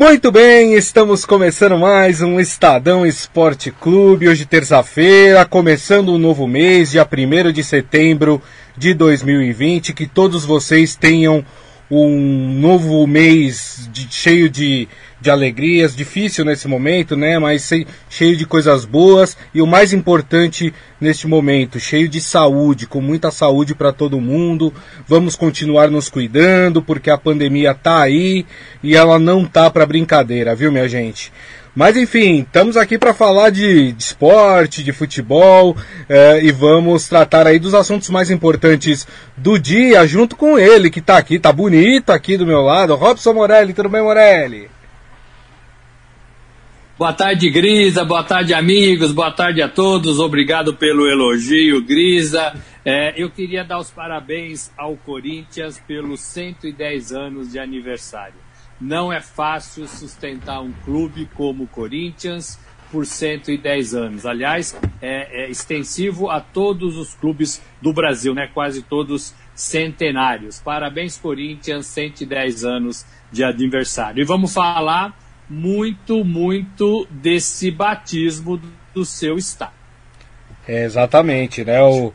Muito bem, estamos começando mais um Estadão Esporte Clube. Hoje, terça-feira, começando um novo mês, dia 1 de setembro de 2020. Que todos vocês tenham um novo mês de, cheio de, de alegrias, difícil nesse momento, né? Mas cheio de coisas boas e o mais importante neste momento, cheio de saúde, com muita saúde para todo mundo. Vamos continuar nos cuidando porque a pandemia tá aí e ela não tá para brincadeira, viu, minha gente? Mas enfim, estamos aqui para falar de, de, esporte, de futebol é, e vamos tratar aí dos assuntos mais importantes do dia junto com ele que está aqui, tá bonito aqui do meu lado, Robson Morelli, tudo bem Morelli? Boa tarde, Grisa. Boa tarde, amigos. Boa tarde a todos. Obrigado pelo elogio, Grisa. É, eu queria dar os parabéns ao Corinthians pelos 110 anos de aniversário. Não é fácil sustentar um clube como o Corinthians por 110 anos. Aliás, é, é extensivo a todos os clubes do Brasil, né? quase todos centenários. Parabéns, Corinthians, 110 anos de aniversário. E vamos falar muito, muito desse batismo do seu estado. É, exatamente, né? O,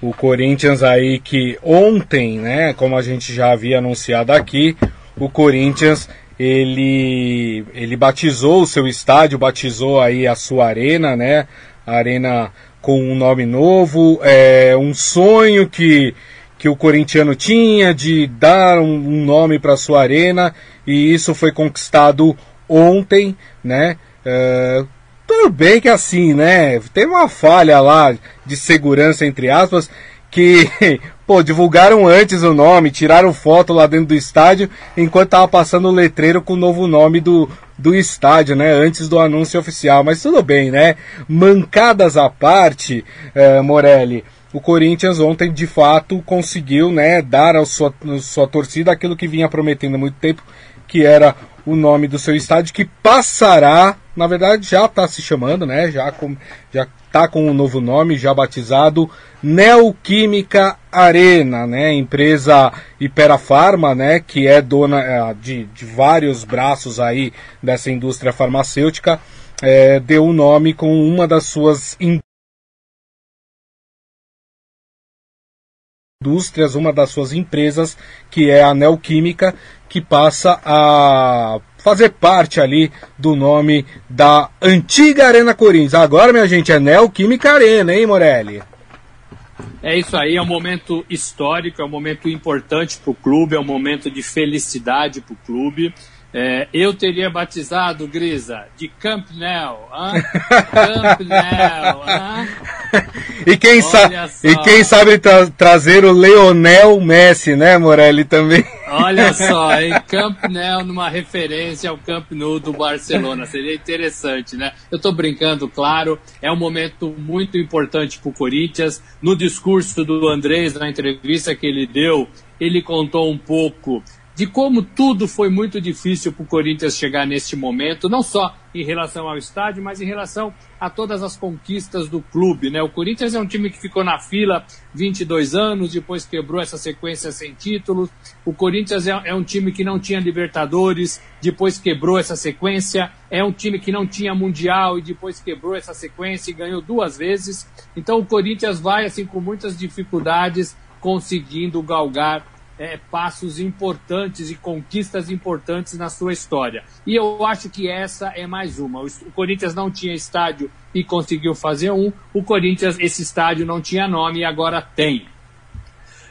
o Corinthians aí que ontem, né, como a gente já havia anunciado aqui, o Corinthians ele, ele batizou o seu estádio, batizou aí a sua arena, né? A arena com um nome novo, é um sonho que, que o corintiano tinha de dar um, um nome para sua arena e isso foi conquistado ontem, né? É, tudo bem que assim, né? Teve uma falha lá de segurança entre aspas que Pô, divulgaram antes o nome, tiraram foto lá dentro do estádio, enquanto tava passando o letreiro com o novo nome do, do estádio, né? Antes do anúncio oficial. Mas tudo bem, né? Mancadas à parte, é, Morelli. O Corinthians ontem de fato conseguiu, né, dar à sua, à sua torcida aquilo que vinha prometendo há muito tempo, que era o nome do seu estádio, que passará, na verdade já está se chamando, né? Já, com, já tá com um novo nome, já batizado Neoquímica Arena, né? Empresa Iperafarma, né? Que é dona é, de, de vários braços aí dessa indústria farmacêutica, é, deu o nome com uma das suas indústrias, uma das suas empresas, que é a Neoquímica, que passa a fazer parte ali do nome da antiga Arena Corinthians. Agora, minha gente, é Neoquímica Arena, hein, Morelli? É isso aí, é um momento histórico, é um momento importante para o clube, é um momento de felicidade para o clube. É, eu teria batizado, Grisa, de Camp Nou. E quem, sa e quem sabe tra trazer o Leonel Messi, né, Morelli, também. Olha só, em Camp Nou, numa referência ao Camp Nou do Barcelona. Seria interessante, né? Eu estou brincando, claro. É um momento muito importante para o Corinthians. No discurso do Andrés, na entrevista que ele deu, ele contou um pouco de como tudo foi muito difícil para o Corinthians chegar neste momento, não só em relação ao estádio, mas em relação a todas as conquistas do clube. Né? O Corinthians é um time que ficou na fila 22 anos, depois quebrou essa sequência sem títulos. O Corinthians é, é um time que não tinha Libertadores, depois quebrou essa sequência. É um time que não tinha Mundial e depois quebrou essa sequência e ganhou duas vezes. Então o Corinthians vai assim com muitas dificuldades conseguindo galgar é, passos importantes e conquistas importantes na sua história. E eu acho que essa é mais uma. O Corinthians não tinha estádio e conseguiu fazer um. O Corinthians, esse estádio não tinha nome e agora tem.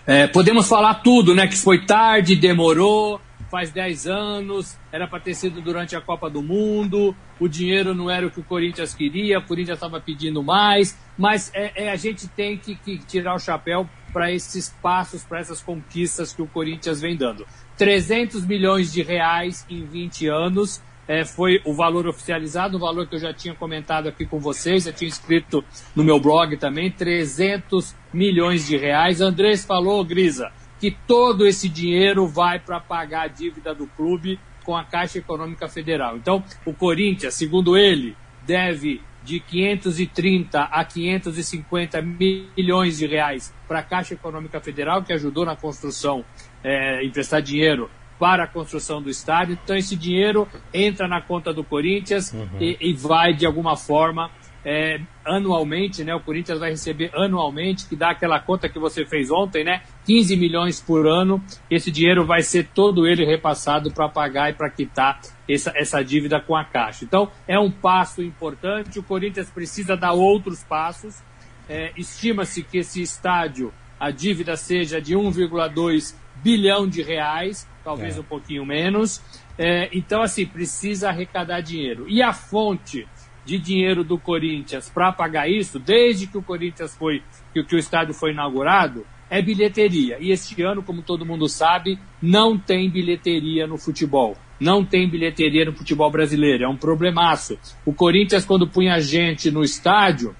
É, podemos falar tudo, né? Que foi tarde, demorou, faz 10 anos, era para ter sido durante a Copa do Mundo, o dinheiro não era o que o Corinthians queria, o Corinthians estava pedindo mais, mas é, é, a gente tem que, que tirar o chapéu para esses passos, para essas conquistas que o Corinthians vem dando. 300 milhões de reais em 20 anos é, foi o valor oficializado, o valor que eu já tinha comentado aqui com vocês, já tinha escrito no meu blog também, 300 milhões de reais. Andrés falou, Grisa, que todo esse dinheiro vai para pagar a dívida do clube com a Caixa Econômica Federal. Então, o Corinthians, segundo ele, deve de 530 a 550 milhões de reais para a Caixa Econômica Federal, que ajudou na construção, é, emprestar dinheiro para a construção do estádio. Então, esse dinheiro entra na conta do Corinthians uhum. e, e, vai, de alguma forma, é, anualmente, né? O Corinthians vai receber anualmente, que dá aquela conta que você fez ontem, né? 15 milhões por ano. Esse dinheiro vai ser todo ele repassado para pagar e para quitar essa, essa dívida com a Caixa. Então, é um passo importante. O Corinthians precisa dar outros passos. É, Estima-se que esse estádio, a dívida seja de 1,2 bilhão de reais, talvez é. um pouquinho menos. É, então, assim, precisa arrecadar dinheiro. E a fonte de dinheiro do Corinthians para pagar isso, desde que o Corinthians foi, que, que o estádio foi inaugurado, é bilheteria. E este ano, como todo mundo sabe, não tem bilheteria no futebol. Não tem bilheteria no futebol brasileiro. É um problemaço. O Corinthians, quando punha gente no estádio,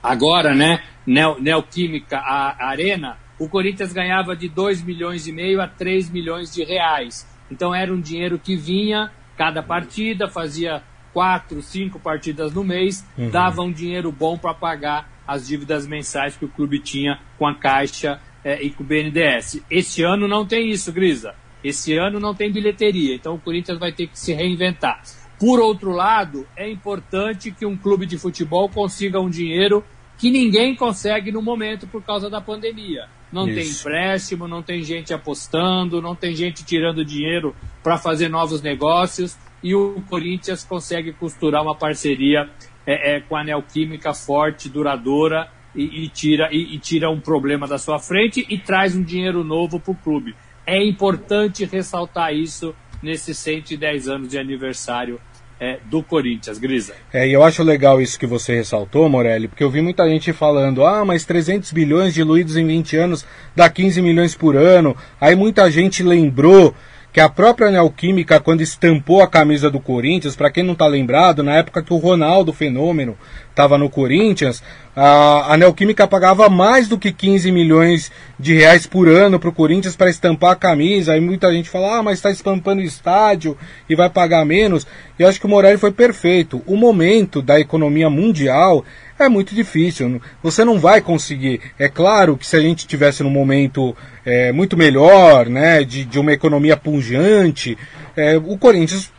agora, né, Neo, Neoquímica a, Arena, o Corinthians ganhava de 2 milhões e meio a 3 milhões de reais. Então era um dinheiro que vinha cada partida, fazia quatro, cinco partidas no mês, uhum. dava um dinheiro bom para pagar as dívidas mensais que o clube tinha com a Caixa é, e com o BNDES. Esse ano não tem isso, Grisa. Esse ano não tem bilheteria, então o Corinthians vai ter que se reinventar. Por outro lado, é importante que um clube de futebol consiga um dinheiro que ninguém consegue no momento por causa da pandemia. Não Isso. tem empréstimo, não tem gente apostando, não tem gente tirando dinheiro para fazer novos negócios e o Corinthians consegue costurar uma parceria é, é, com a Neoquímica forte, duradoura e, e tira, e, e, tira um problema da sua frente e traz um dinheiro novo para o clube. É importante ressaltar isso nesses 110 anos de aniversário é, do Corinthians, Grisa. É, e eu acho legal isso que você ressaltou, Morelli, porque eu vi muita gente falando, ah, mas 300 bilhões diluídos em 20 anos dá 15 milhões por ano. Aí muita gente lembrou que a própria Neoquímica, quando estampou a camisa do Corinthians, para quem não está lembrado, na época que o Ronaldo Fenômeno estava no Corinthians, a, a Neoquímica pagava mais do que 15 milhões de reais por ano para o Corinthians para estampar a camisa. Aí muita gente fala, ah, mas está estampando o estádio e vai pagar menos. E eu acho que o Morelli foi perfeito. O momento da economia mundial é muito difícil. Você não vai conseguir. É claro que se a gente tivesse num momento é, muito melhor, né, de, de uma economia pungente, é, o Corinthians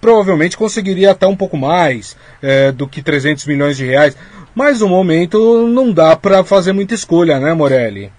provavelmente conseguiria até um pouco mais é, do que 300 milhões de reais. Mas no momento não dá para fazer muita escolha, né, Morelli?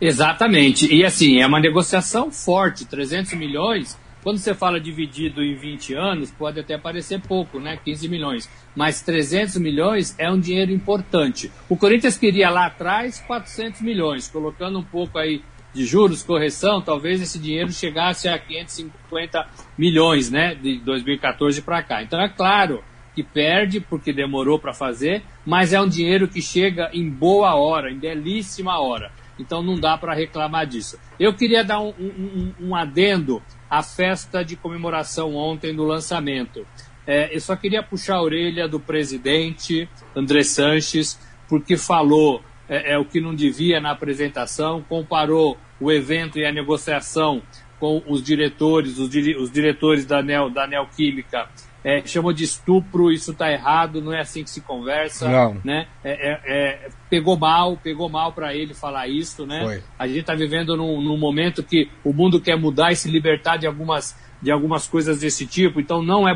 Exatamente. E assim, é uma negociação forte. 300 milhões quando você fala dividido em 20 anos, pode até parecer pouco, né? 15 milhões. Mas 300 milhões é um dinheiro importante. O Corinthians queria lá atrás 400 milhões, colocando um pouco aí de juros, correção, talvez esse dinheiro chegasse a 550 milhões, né? De 2014 para cá. Então é claro que perde porque demorou para fazer, mas é um dinheiro que chega em boa hora, em belíssima hora. Então não dá para reclamar disso. Eu queria dar um, um, um adendo à festa de comemoração ontem do lançamento. É, eu só queria puxar a orelha do presidente André Sanches, porque falou é, é, o que não devia na apresentação, comparou o evento e a negociação com os diretores, os, os diretores da, Neo, da Neoquímica é, chamou de estupro, isso está errado, não é assim que se conversa, não. né? É, é, é pegou mal, pegou mal para ele falar isso, né? Foi. A gente está vivendo num, num, momento que o mundo quer mudar e se libertar de algumas, de algumas coisas desse tipo, então não é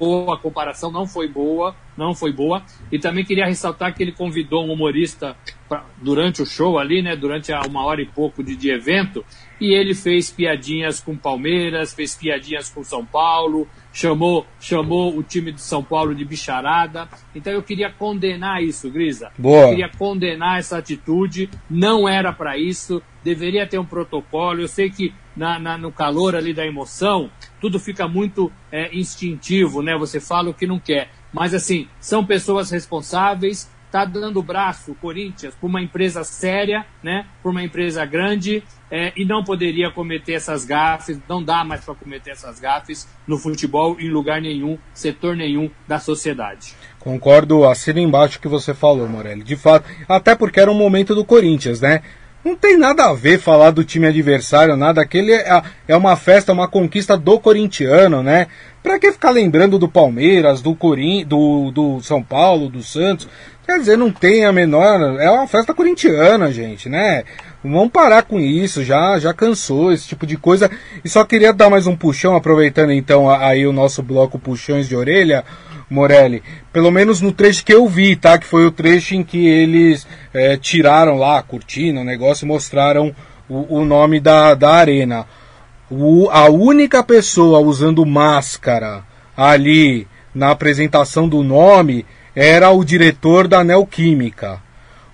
boa a comparação, não foi boa, não foi boa. E também queria ressaltar que ele convidou um humorista pra, durante o show ali, né? Durante a uma hora e pouco de, de evento, e ele fez piadinhas com Palmeiras, fez piadinhas com São Paulo, chamou, chamou o time de São Paulo de bicharada. Então eu queria condenar isso, Grisa. Boa. Eu queria condenar essa atitude. Não era para isso. Deveria ter um protocolo. Eu sei que na, na, no calor ali da emoção, tudo fica muito é, instintivo, né? Você fala o que não quer. Mas assim, são pessoas responsáveis, está dando o braço, o Corinthians, para uma empresa séria, né, para uma empresa grande, é, e não poderia cometer essas gafes, não dá mais para cometer essas gafes no futebol em lugar nenhum, setor nenhum da sociedade. Concordo, assina embaixo o que você falou, Morelli. De fato, até porque era um momento do Corinthians, né? Não tem nada a ver falar do time adversário, nada. Aquele é, é uma festa, uma conquista do corintiano, né? Pra que ficar lembrando do Palmeiras, do Corim, do, do São Paulo, do Santos? Quer dizer, não tem a menor. É uma festa corintiana, gente, né? Vamos parar com isso, já, já cansou esse tipo de coisa. E só queria dar mais um puxão, aproveitando então aí o nosso bloco Puxões de Orelha, Morelli. Pelo menos no trecho que eu vi, tá? Que foi o trecho em que eles é, tiraram lá a cortina, o negócio e mostraram o, o nome da, da arena. O, a única pessoa usando máscara ali na apresentação do nome era o diretor da Neoquímica.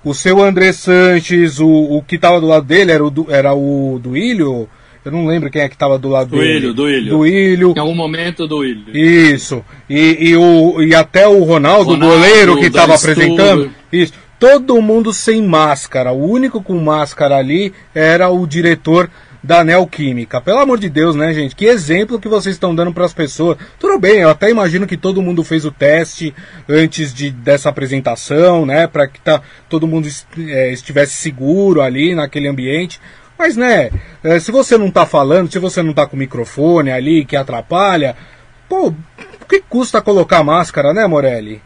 O seu André Sanches, o, o que estava do lado dele era o, era o do Ilho. Eu não lembro quem é que estava do lado do dele. Ilho, do Ilho. Do Ilho. Em algum momento do Ilho. Isso. E, e, o, e até o Ronaldo, o goleiro que estava apresentando. Isso. Todo mundo sem máscara. O único com máscara ali era o diretor da Neoquímica. Pelo amor de Deus, né, gente? Que exemplo que vocês estão dando para as pessoas. Tudo bem, eu até imagino que todo mundo fez o teste antes de, dessa apresentação, né? Para que tá, todo mundo é, estivesse seguro ali naquele ambiente. Mas, né, é, se você não tá falando, se você não tá com o microfone ali que atrapalha, pô, o que custa colocar máscara, né, Morelli?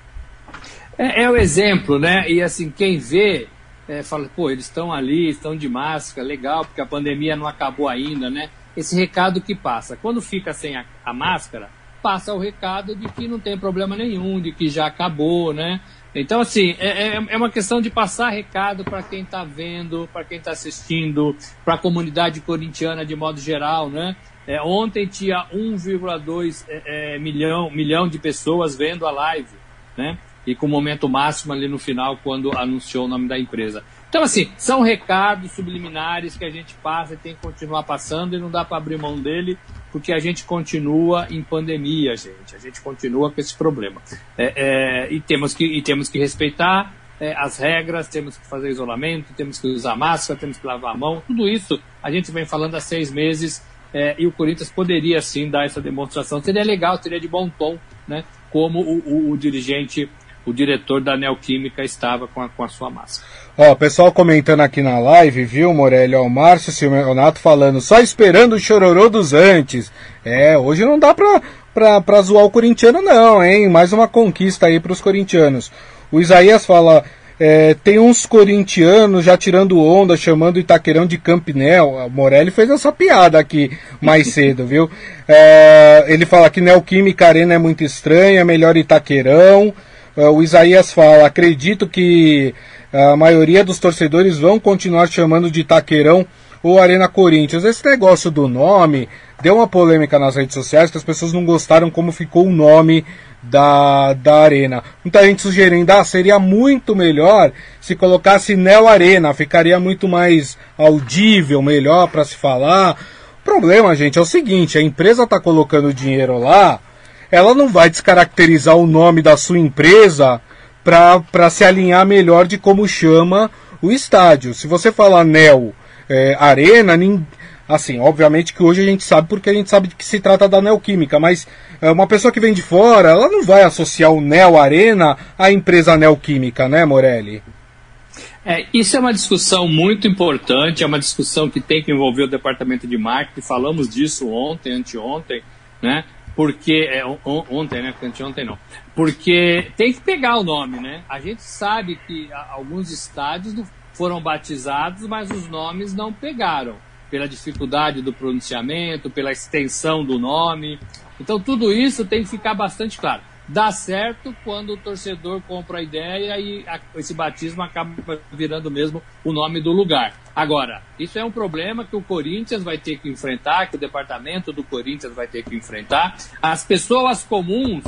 É, é o exemplo, né? E assim, quem vê é, fala, pô, eles estão ali, estão de máscara, legal, porque a pandemia não acabou ainda, né? Esse recado que passa. Quando fica sem a, a máscara, passa o recado de que não tem problema nenhum, de que já acabou, né? Então, assim, é, é, é uma questão de passar recado para quem está vendo, para quem está assistindo, para a comunidade corintiana de modo geral, né? É, ontem tinha 1,2 é, é, milhão, milhão de pessoas vendo a live, né? e com o momento máximo ali no final, quando anunciou o nome da empresa. Então, assim, são recados subliminares que a gente passa e tem que continuar passando e não dá para abrir mão dele, porque a gente continua em pandemia, gente. A gente continua com esse problema. É, é, e, temos que, e temos que respeitar é, as regras, temos que fazer isolamento, temos que usar máscara, temos que lavar a mão. Tudo isso a gente vem falando há seis meses é, e o Corinthians poderia sim dar essa demonstração. Seria legal, seria de bom tom, né? Como o, o, o dirigente o diretor da Neoquímica estava com a, com a sua máscara. Ó, pessoal comentando aqui na live, viu, Morelli? Ó, o Márcio Silvionato falando, só esperando o chororô dos antes. É, hoje não dá pra, pra, pra zoar o corintiano não, hein? Mais uma conquista aí pros corintianos. O Isaías fala, é, tem uns corintianos já tirando onda, chamando o Itaquerão de Campinel. O Morelli fez essa piada aqui mais cedo, viu? É, ele fala que Neoquímica Arena é muito estranha, melhor Itaquerão. Uh, o Isaías fala: acredito que a maioria dos torcedores vão continuar chamando de Taqueirão ou Arena Corinthians. Esse negócio do nome deu uma polêmica nas redes sociais que as pessoas não gostaram como ficou o nome da, da arena. Muita gente sugerindo, ah, seria muito melhor se colocasse Neo Arena, ficaria muito mais audível, melhor para se falar. O problema, gente, é o seguinte, a empresa está colocando dinheiro lá, ela não vai descaracterizar o nome da sua empresa para se alinhar melhor de como chama o estádio. Se você falar Neo é, Arena, assim, obviamente que hoje a gente sabe porque a gente sabe de que se trata da Neoquímica, mas é, uma pessoa que vem de fora, ela não vai associar o Neo Arena à empresa Neoquímica, né, Morelli? É, isso é uma discussão muito importante, é uma discussão que tem que envolver o departamento de marketing, falamos disso ontem, anteontem, né? Porque é, ontem, né? Anteontem não. Porque tem que pegar o nome, né? A gente sabe que alguns estádios foram batizados, mas os nomes não pegaram pela dificuldade do pronunciamento, pela extensão do nome. Então tudo isso tem que ficar bastante claro. Dá certo quando o torcedor compra a ideia e esse batismo acaba virando mesmo o nome do lugar. Agora, isso é um problema que o Corinthians vai ter que enfrentar, que o departamento do Corinthians vai ter que enfrentar. As pessoas comuns,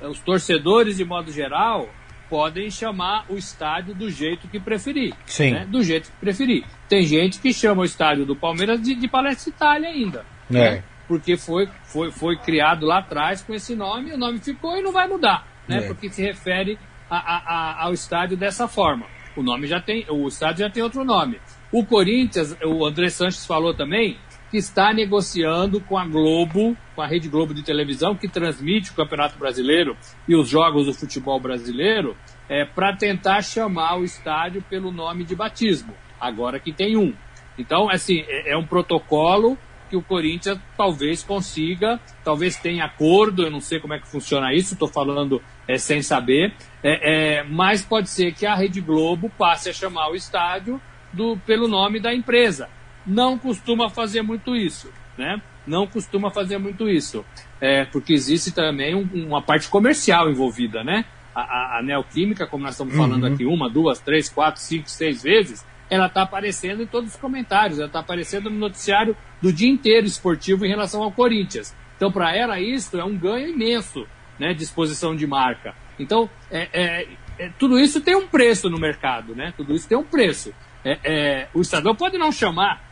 os torcedores de modo geral, podem chamar o estádio do jeito que preferir. Sim. Né? Do jeito que preferir. Tem gente que chama o estádio do Palmeiras de, de Palestra Itália ainda. É. Né? Porque foi, foi, foi criado lá atrás com esse nome, o nome ficou e não vai mudar. Né? É. Porque se refere a, a, a, ao estádio dessa forma. O nome já tem, o estádio já tem outro nome. O Corinthians, o André Sanches falou também que está negociando com a Globo, com a Rede Globo de televisão, que transmite o Campeonato Brasileiro e os jogos do futebol brasileiro, é, para tentar chamar o estádio pelo nome de batismo. agora que tem um. Então, assim, é, é um protocolo que o Corinthians talvez consiga, talvez tenha acordo, eu não sei como é que funciona isso, estou falando é, sem saber, é, é, mas pode ser que a Rede Globo passe a chamar o estádio do, pelo nome da empresa. Não costuma fazer muito isso, né? Não costuma fazer muito isso, é, porque existe também um, uma parte comercial envolvida, né? A, a, a Neoquímica, como nós estamos falando uhum. aqui, uma, duas, três, quatro, cinco, seis vezes, ela está aparecendo em todos os comentários, ela está aparecendo no noticiário do dia inteiro esportivo em relação ao Corinthians. Então, para ela, isso é um ganho imenso né, de exposição de marca. Então, é, é, é, tudo isso tem um preço no mercado, né? Tudo isso tem um preço. É, é, o Estadão pode não chamar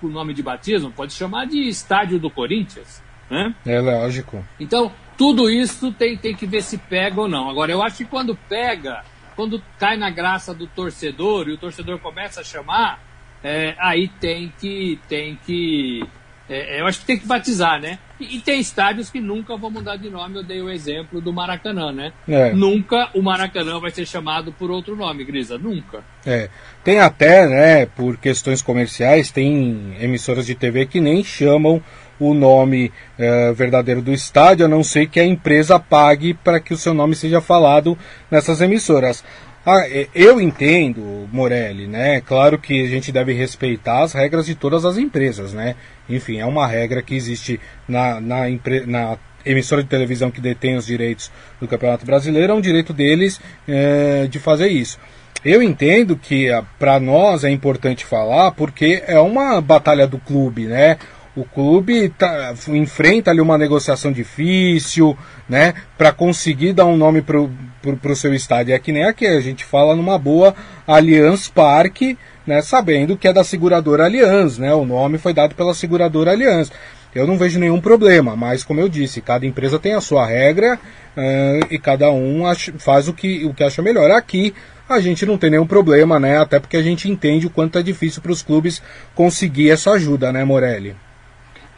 o nome de batismo, pode chamar de Estádio do Corinthians, né? É lógico. Então, tudo isso tem, tem que ver se pega ou não. Agora, eu acho que quando pega, quando cai na graça do torcedor e o torcedor começa a chamar, é, aí tem que, tem que é, é, eu acho que tem que batizar, né? E, e, tem estádios que nunca vão mudar de nome. Eu dei o exemplo do Maracanã, né? É. Nunca o Maracanã vai ser chamado por outro nome, Grisa. Nunca. É. Tem até, né, por questões comerciais, tem emissoras de TV que nem chamam o nome é, verdadeiro do estádio, a não ser que a empresa pague para que o seu nome seja falado nessas emissoras. Ah, eu entendo, Morelli, né? Claro que a gente deve respeitar as regras de todas as empresas, né? Enfim, é uma regra que existe na, na, na emissora de televisão que detém os direitos do Campeonato Brasileiro, é um direito deles é, de fazer isso. Eu entendo que ah, para nós é importante falar porque é uma batalha do clube, né? O clube tá, enfrenta ali uma negociação difícil, né? Para conseguir dar um nome para o seu estádio. É que nem aqui, a gente fala numa boa Allianz Parque, né? Sabendo que é da seguradora Allianz, né? O nome foi dado pela seguradora Allianz. Eu não vejo nenhum problema, mas como eu disse, cada empresa tem a sua regra uh, e cada um acha, faz o que, o que acha melhor. Aqui a gente não tem nenhum problema, né? Até porque a gente entende o quanto é difícil para os clubes conseguir essa ajuda, né, Morelli?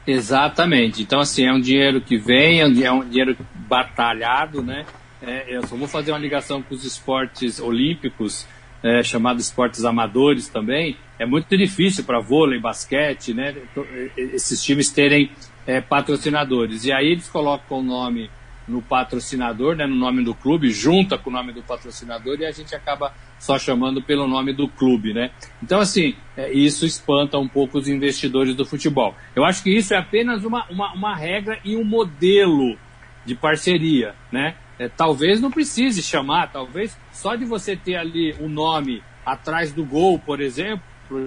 Exatamente. Então, assim, é um dinheiro que vem, é um dinheiro batalhado, né? É, eu só vou fazer uma ligação com os esportes olímpicos, é, chamados esportes amadores também. É muito difícil para vôlei, basquete, né? Esses times terem é, patrocinadores. E aí eles colocam o nome no patrocinador, né, no nome do clube, junta com o nome do patrocinador e a gente acaba só chamando pelo nome do clube, né? Então, assim, é, isso espanta um pouco os investidores do futebol. Eu acho que isso é apenas uma, uma, uma regra e um modelo de parceria, né? É, talvez não precise chamar, talvez só de você ter ali o um nome atrás do gol, por exemplo,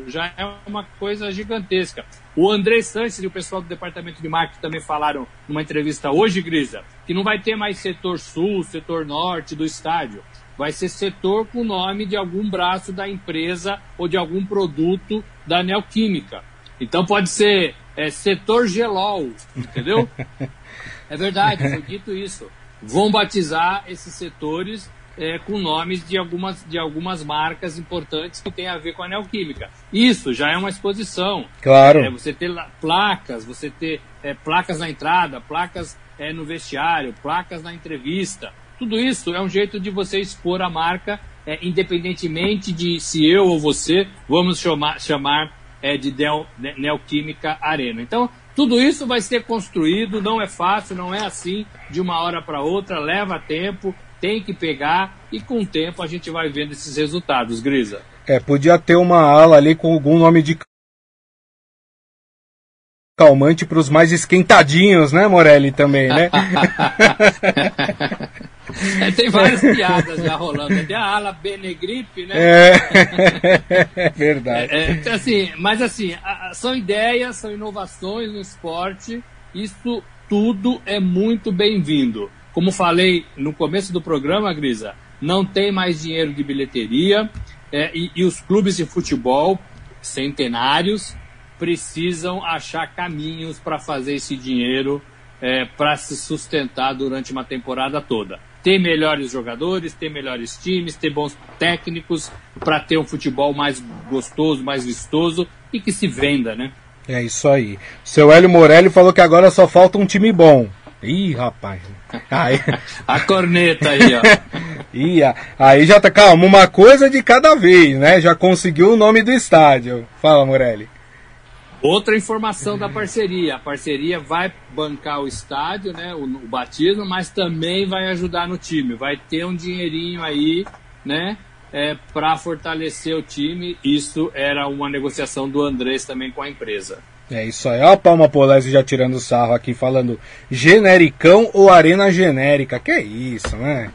já é uma coisa gigantesca. O André Sanches e o pessoal do departamento de marketing também falaram numa entrevista hoje, Grisa, que não vai ter mais setor sul, setor norte do estádio. Vai ser setor com o nome de algum braço da empresa ou de algum produto da Neoquímica. Então pode ser é, setor gelol, entendeu? é verdade, foi dito isso. Vão batizar esses setores é, com nomes de algumas, de algumas marcas importantes que têm a ver com a neoquímica. Isso já é uma exposição. Claro. É, você ter placas, você ter é, placas na entrada, placas é, no vestiário, placas na entrevista. Tudo isso é um jeito de você expor a marca, é, independentemente de se eu ou você vamos chamar, chamar é, de Del, Neoquímica Arena. Então, tudo isso vai ser construído, não é fácil, não é assim de uma hora para outra, leva tempo, tem que pegar e com o tempo a gente vai vendo esses resultados, Grisa. É, podia ter uma ala ali com algum nome de calmante para os mais esquentadinhos, né, Morelli, também, né? é, tem várias piadas já rolando. Tem a ala Benegripe, né? É, é verdade. É, é, assim, mas assim, são ideias, são inovações no esporte. Isso tudo é muito bem-vindo. Como falei no começo do programa, Grisa, não tem mais dinheiro de bilheteria é, e, e os clubes de futebol centenários precisam achar caminhos para fazer esse dinheiro é, para se sustentar durante uma temporada toda. Ter melhores jogadores, ter melhores times, ter bons técnicos para ter um futebol mais gostoso, mais vistoso e que se venda, né? É isso aí. Seu Hélio Morelli falou que agora só falta um time bom. Ih, rapaz. Aí... a corneta aí, ó. Ia. Aí já tá, calma, uma coisa de cada vez, né? Já conseguiu o nome do estádio. Fala, Morelli. Outra informação da parceria. A parceria vai bancar o estádio, né? O, o batismo, mas também vai ajudar no time. Vai ter um dinheirinho aí, né? É, para fortalecer o time. Isso era uma negociação do Andrés também com a empresa. É isso aí. Ó, a Palma Polese já tirando sarro aqui, falando genericão ou arena genérica. Que é isso, né?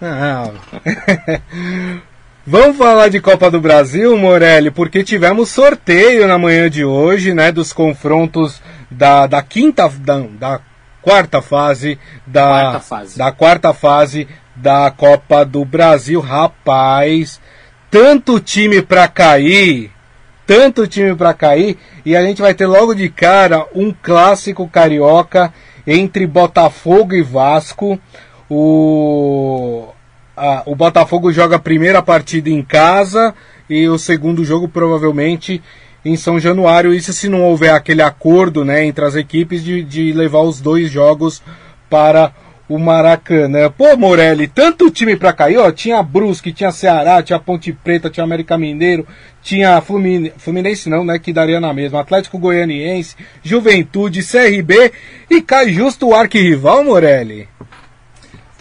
Não. Vamos falar de Copa do Brasil, Morelli, porque tivemos sorteio na manhã de hoje, né? Dos confrontos da, da quinta. Da, da quarta fase da quarta fase. da quarta fase da Copa do Brasil, rapaz. Tanto time para cair tanto time para cair e a gente vai ter logo de cara um clássico carioca entre Botafogo e Vasco. O, a, o Botafogo joga a primeira partida em casa e o segundo jogo provavelmente em São Januário. Isso se não houver aquele acordo né, entre as equipes de, de levar os dois jogos para o Maracanã. Pô, Morelli, tanto time pra cair, ó. Tinha Brusque, tinha Ceará, tinha Ponte Preta, tinha América Mineiro, tinha Fluminense, Fluminense não, né? Que daria na mesma. Atlético Goianiense, Juventude, CRB e cai justo o arquirrival, Morelli.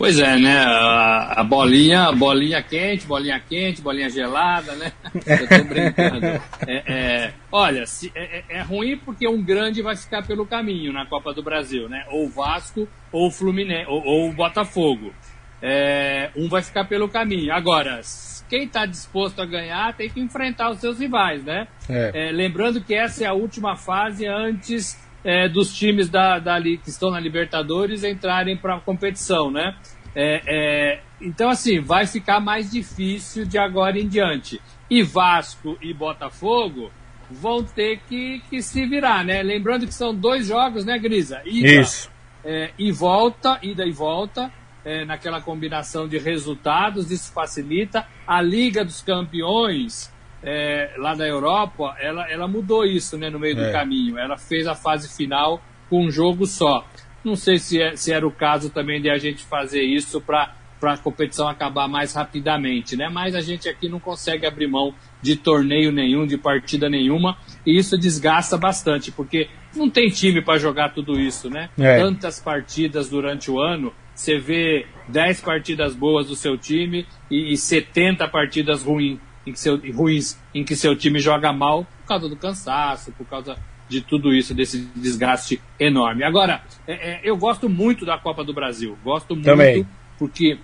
Pois é, né? A, a, bolinha, bolinha quente, bolinha quente, bolinha gelada, né? Eu tô brincando. É, é, olha, se, é, é, é, ruim porque um grande vai ficar pelo caminho na Copa do Brasil, né? Ou Vasco, ou Fluminense, ou, ou Botafogo. É, um vai ficar pelo caminho. Agora, quem está disposto a ganhar tem que enfrentar os seus rivais, né? É. É, lembrando que essa é a última fase antes é, dos times da, da, que estão na Libertadores entrarem para a competição, né? É, é, então, assim, vai ficar mais difícil de agora em diante. E Vasco e Botafogo vão ter que, que se virar, né? Lembrando que são dois jogos, né, Grisa? Ida, Isso. É, e volta, ida e volta, é, naquela combinação de resultados, isso facilita. A Liga dos Campeões é, lá da Europa, ela, ela mudou isso né, no meio é. do caminho. Ela fez a fase final com um jogo só. Não sei se, é, se era o caso também de a gente fazer isso para a competição acabar mais rapidamente, né? Mas a gente aqui não consegue abrir mão de torneio nenhum, de partida nenhuma, e isso desgasta bastante, porque não tem time para jogar tudo isso, né? É. Tantas partidas durante o ano, você vê 10 partidas boas do seu time e, e 70 partidas ruins em que seu, ruins em que seu time joga mal por causa do cansaço, por causa de tudo isso, desse desgaste enorme. Agora, é, é, eu gosto muito da Copa do Brasil. Gosto muito Também. porque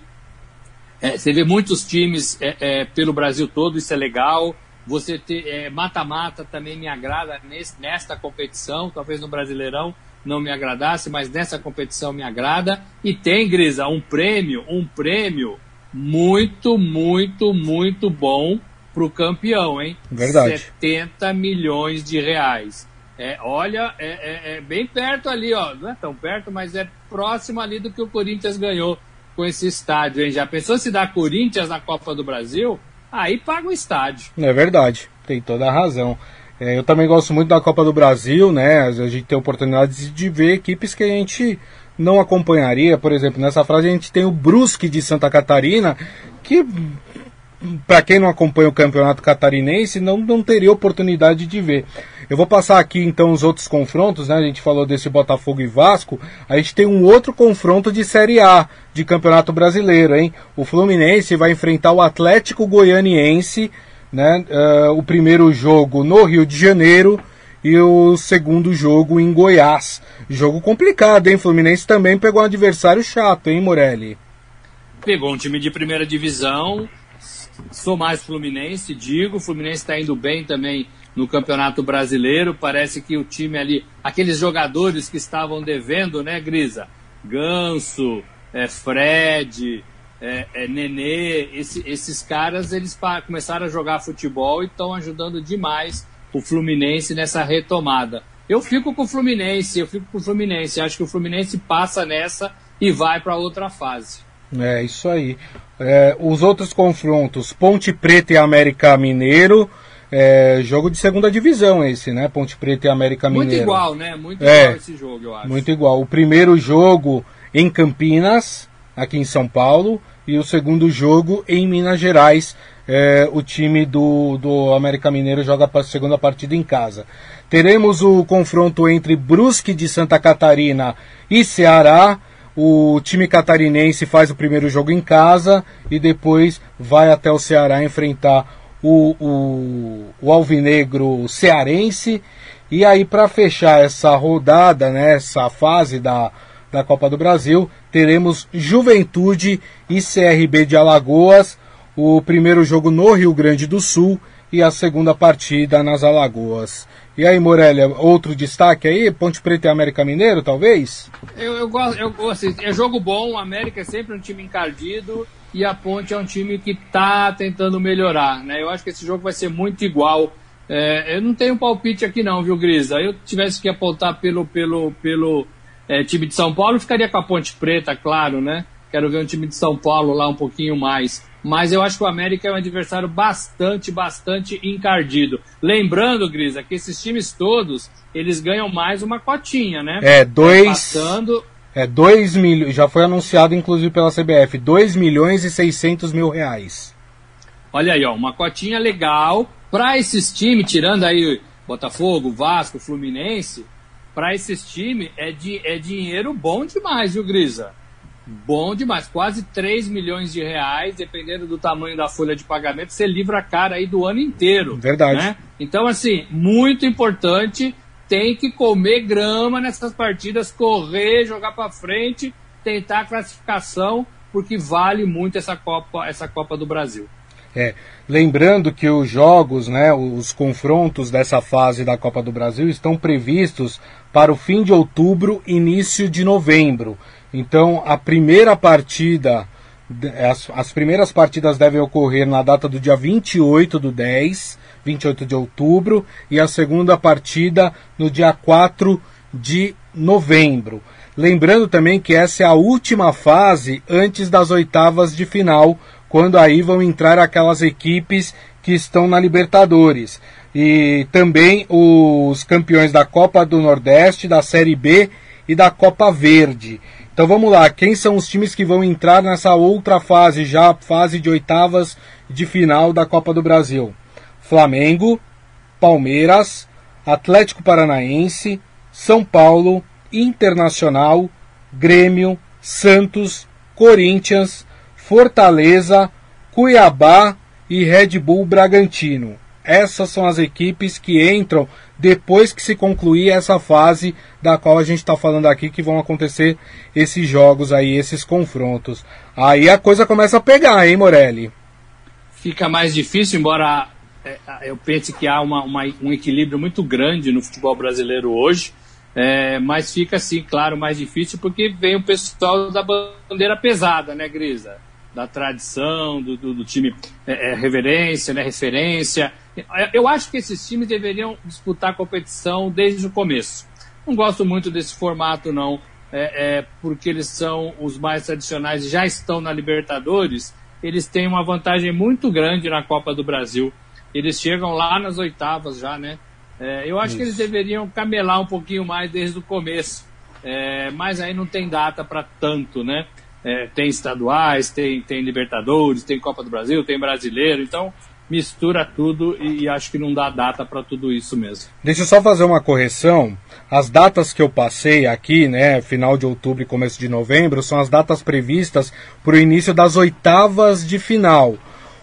é, você vê muitos times é, é, pelo Brasil todo, isso é legal. Você ter é, mata-mata também me agrada nesse, nesta competição, talvez no Brasileirão não me agradasse, mas nessa competição me agrada. E tem, Grisa, um prêmio, um prêmio muito, muito, muito bom para o campeão, hein? Verdade. 70 milhões de reais. É, olha, é, é, é, bem perto ali, ó. Não é tão perto, mas é próximo ali do que o Corinthians ganhou com esse estádio, hein? Já pensou se dá Corinthians na Copa do Brasil? Aí paga o estádio. É verdade, tem toda a razão. É, eu também gosto muito da Copa do Brasil, né? A gente tem oportunidade de ver equipes que a gente não acompanharia. Por exemplo, nessa frase a gente tem o Brusque de Santa Catarina, que para quem não acompanha o campeonato catarinense, não, não teria oportunidade de ver. Eu vou passar aqui então os outros confrontos, né? A gente falou desse Botafogo e Vasco. A gente tem um outro confronto de Série A de Campeonato Brasileiro, hein? O Fluminense vai enfrentar o Atlético Goianiense, né? Uh, o primeiro jogo no Rio de Janeiro e o segundo jogo em Goiás. Jogo complicado, hein? Fluminense também pegou um adversário chato, hein, Morelli? Pegou um time de primeira divisão, sou mais Fluminense, digo. O Fluminense está indo bem também no Campeonato Brasileiro. Parece que o time ali, aqueles jogadores que estavam devendo, né, Grisa? Ganso, é, Fred, é, é, Nenê, esse, esses caras, eles começaram a jogar futebol e estão ajudando demais o Fluminense nessa retomada. Eu fico com o Fluminense, eu fico com o Fluminense. Acho que o Fluminense passa nessa e vai para outra fase. É, isso aí. É, os outros confrontos, Ponte Preta e América Mineiro. É, jogo de segunda divisão esse, né? Ponte Preta e América Mineiro. Muito igual, né? Muito é, igual esse jogo, eu acho. Muito igual. O primeiro jogo em Campinas, aqui em São Paulo, e o segundo jogo em Minas Gerais. É, o time do, do América Mineiro joga a segunda partida em casa. Teremos o confronto entre Brusque de Santa Catarina e Ceará. O time catarinense faz o primeiro jogo em casa e depois vai até o Ceará enfrentar o, o, o Alvinegro cearense. E aí, para fechar essa rodada, né, essa fase da, da Copa do Brasil, teremos Juventude e CRB de Alagoas. O primeiro jogo no Rio Grande do Sul e a segunda partida nas Alagoas. E aí, Morelia, outro destaque aí? Ponte Preta e América Mineiro, talvez? Eu, eu gosto, eu, assim, é jogo bom, o América é sempre um time encardido e a Ponte é um time que está tentando melhorar, né? Eu acho que esse jogo vai ser muito igual. É, eu não tenho palpite aqui não, viu, Grisa? Eu tivesse que apontar pelo, pelo, pelo é, time de São Paulo, ficaria com a Ponte Preta, claro, né? Quero ver um time de São Paulo lá um pouquinho mais. Mas eu acho que o América é um adversário bastante, bastante encardido. Lembrando, Grisa, que esses times todos, eles ganham mais uma cotinha, né? É, dois... Passando é 2 milhões, já foi anunciado inclusive pela CBF, 2 milhões e 600 mil reais. Olha aí, ó, uma cotinha legal para esses times, tirando aí Botafogo, Vasco, Fluminense, para esses times é, é dinheiro bom demais, viu, Grisa? Bom demais, quase 3 milhões de reais, dependendo do tamanho da folha de pagamento, você livra a cara aí do ano inteiro. Verdade. Né? Então, assim, muito importante tem que comer grama nessas partidas, correr, jogar para frente, tentar a classificação, porque vale muito essa Copa, essa Copa do Brasil. É, lembrando que os jogos, né, os confrontos dessa fase da Copa do Brasil estão previstos para o fim de outubro, início de novembro. Então, a primeira partida, as, as primeiras partidas devem ocorrer na data do dia 28 do 10 28 de outubro, e a segunda partida no dia 4 de novembro. Lembrando também que essa é a última fase antes das oitavas de final, quando aí vão entrar aquelas equipes que estão na Libertadores. E também os campeões da Copa do Nordeste, da Série B e da Copa Verde. Então vamos lá, quem são os times que vão entrar nessa outra fase, já fase de oitavas de final da Copa do Brasil? Flamengo, Palmeiras, Atlético Paranaense, São Paulo, Internacional, Grêmio, Santos, Corinthians, Fortaleza, Cuiabá e Red Bull Bragantino. Essas são as equipes que entram depois que se concluir essa fase da qual a gente está falando aqui, que vão acontecer esses jogos aí, esses confrontos. Aí a coisa começa a pegar, hein, Morelli? Fica mais difícil, embora é, eu penso que há uma, uma, um equilíbrio muito grande no futebol brasileiro hoje, é, mas fica assim, claro, mais difícil porque vem o pessoal da bandeira pesada, né, Grisa? Da tradição, do, do, do time é, é, reverência, né, referência. Eu acho que esses times deveriam disputar a competição desde o começo. Não gosto muito desse formato, não, é, é, porque eles são os mais tradicionais e já estão na Libertadores. Eles têm uma vantagem muito grande na Copa do Brasil eles chegam lá nas oitavas já, né? É, eu acho Isso. que eles deveriam camelar um pouquinho mais desde o começo, é, mas aí não tem data para tanto, né? É, tem estaduais, tem, tem Libertadores, tem Copa do Brasil, tem Brasileiro, então mistura tudo e, e acho que não dá data para tudo isso mesmo. Deixa eu só fazer uma correção. As datas que eu passei aqui, né, final de outubro e começo de novembro, são as datas previstas para o início das oitavas de final.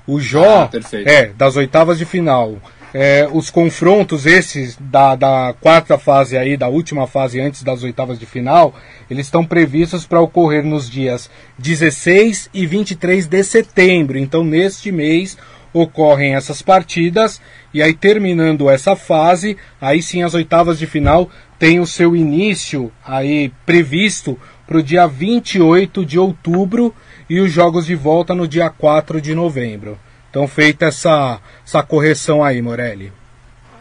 O Jó, ah, é, das oitavas de final. É, os confrontos esses da, da quarta fase aí, da última fase antes das oitavas de final, eles estão previstos para ocorrer nos dias 16 e 23 de setembro. Então, neste mês ocorrem essas partidas e aí terminando essa fase, aí sim as oitavas de final têm o seu início aí previsto para o dia 28 de outubro e os jogos de volta no dia 4 de novembro. Então, feita essa, essa correção aí, Morelli.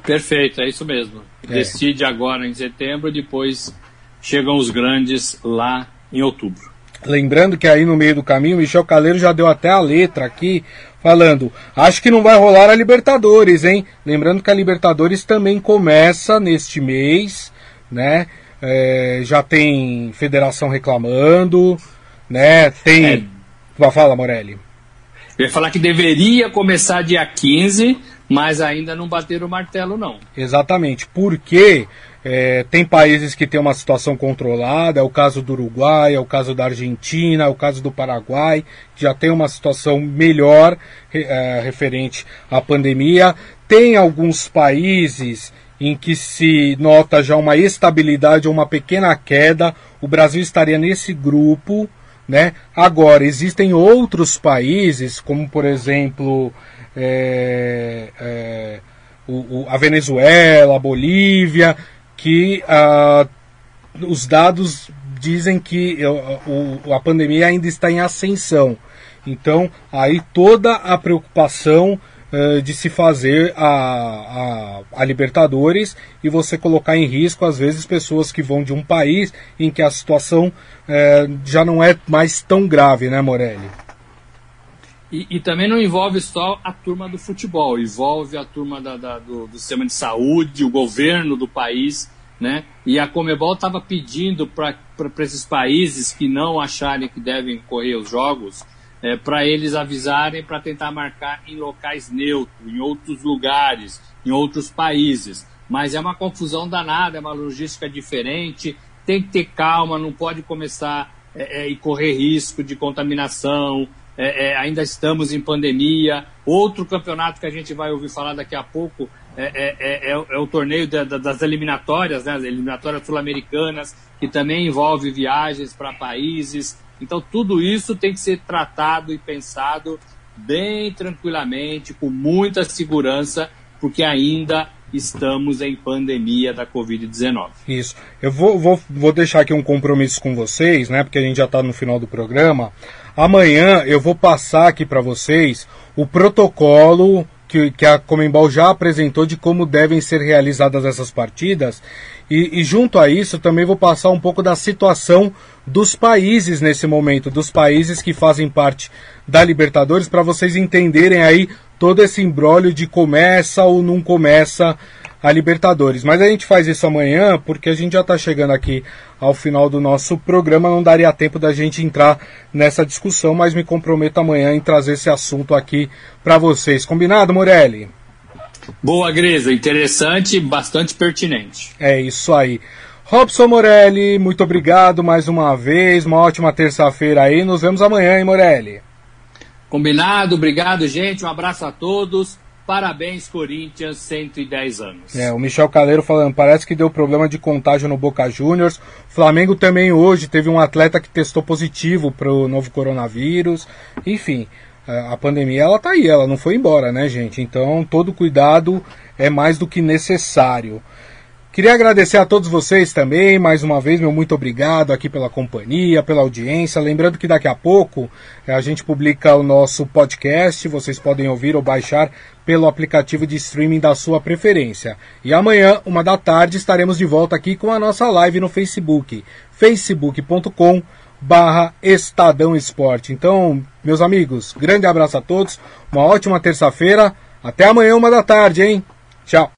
Perfeito, é isso mesmo. É. Decide agora em setembro, depois chegam os grandes lá em outubro. Lembrando que aí no meio do caminho, Michel Caleiro já deu até a letra aqui, falando: acho que não vai rolar a Libertadores, hein? Lembrando que a Libertadores também começa neste mês, né? É, já tem federação reclamando, né? Tem. É. Fala, Morelli. Eu ia falar que deveria começar dia 15, mas ainda não bateram o martelo, não. Exatamente, porque é, tem países que têm uma situação controlada, é o caso do Uruguai, é o caso da Argentina, é o caso do Paraguai, que já tem uma situação melhor é, referente à pandemia. Tem alguns países em que se nota já uma estabilidade ou uma pequena queda. O Brasil estaria nesse grupo. Né? Agora, existem outros países, como por exemplo é, é, o, o, a Venezuela, a Bolívia, que uh, os dados dizem que o, a pandemia ainda está em ascensão. Então, aí toda a preocupação uh, de se fazer a, a, a, Libertadores e você colocar em risco, às vezes, pessoas que vão de um país em que a situação eh, já não é mais tão grave, né, Morelli? E, e, também não envolve só a turma do futebol, envolve a turma da, da, do, do, sistema de saúde, o governo do país, né? E a Comebol estava pedindo para esses países que não acharem que devem correr os jogos, é, para eles avisarem para tentar marcar em locais neutros, em outros lugares, em outros países. Mas é uma confusão danada, é uma logística diferente, tem que ter calma, não pode começar é, é, e correr risco de contaminação, é, é, ainda estamos em pandemia. Outro campeonato que a gente vai ouvir falar daqui a pouco é, é, é, é o é torneio da, da, das eliminatórias, né, as eliminatórias sul-americanas, que também envolve viagens para países. Então, tudo isso tem que ser tratado e pensado bem tranquilamente, com muita segurança, porque ainda estamos em pandemia da Covid-19. Isso. Eu vou, vou, vou deixar aqui um compromisso com vocês, né? Porque a gente já está no final do programa. Amanhã eu vou passar aqui para vocês o protocolo que, que, a Comembol já apresentou de como devem ser realizadas essas partidas. E, e, junto a isso também vou passar um pouco da situação dos países nesse momento, dos países que fazem parte da Libertadores, para vocês entenderem aí todo esse embrólio de começa ou não começa a Libertadores. Mas a gente faz isso amanhã porque a gente já está chegando aqui ao final do nosso programa. Não daria tempo da gente entrar nessa discussão, mas me comprometo amanhã em trazer esse assunto aqui para vocês. Combinado, Morelli? Boa, Grisa. Interessante bastante pertinente. É isso aí. Robson Morelli, muito obrigado mais uma vez. Uma ótima terça-feira aí. Nos vemos amanhã, hein, Morelli? Combinado. Obrigado, gente. Um abraço a todos. Parabéns, Corinthians, 110 anos. É, o Michel Caleiro falando, parece que deu problema de contágio no Boca Juniors. Flamengo também hoje teve um atleta que testou positivo para o novo coronavírus. Enfim, a pandemia ela tá aí, ela não foi embora, né, gente? Então, todo cuidado é mais do que necessário. Queria agradecer a todos vocês também, mais uma vez, meu muito obrigado aqui pela companhia, pela audiência. Lembrando que daqui a pouco eh, a gente publica o nosso podcast, vocês podem ouvir ou baixar pelo aplicativo de streaming da sua preferência. E amanhã, uma da tarde, estaremos de volta aqui com a nossa live no Facebook, facebook.com barra Estadão Esporte. Então, meus amigos, grande abraço a todos, uma ótima terça-feira, até amanhã, uma da tarde, hein? Tchau!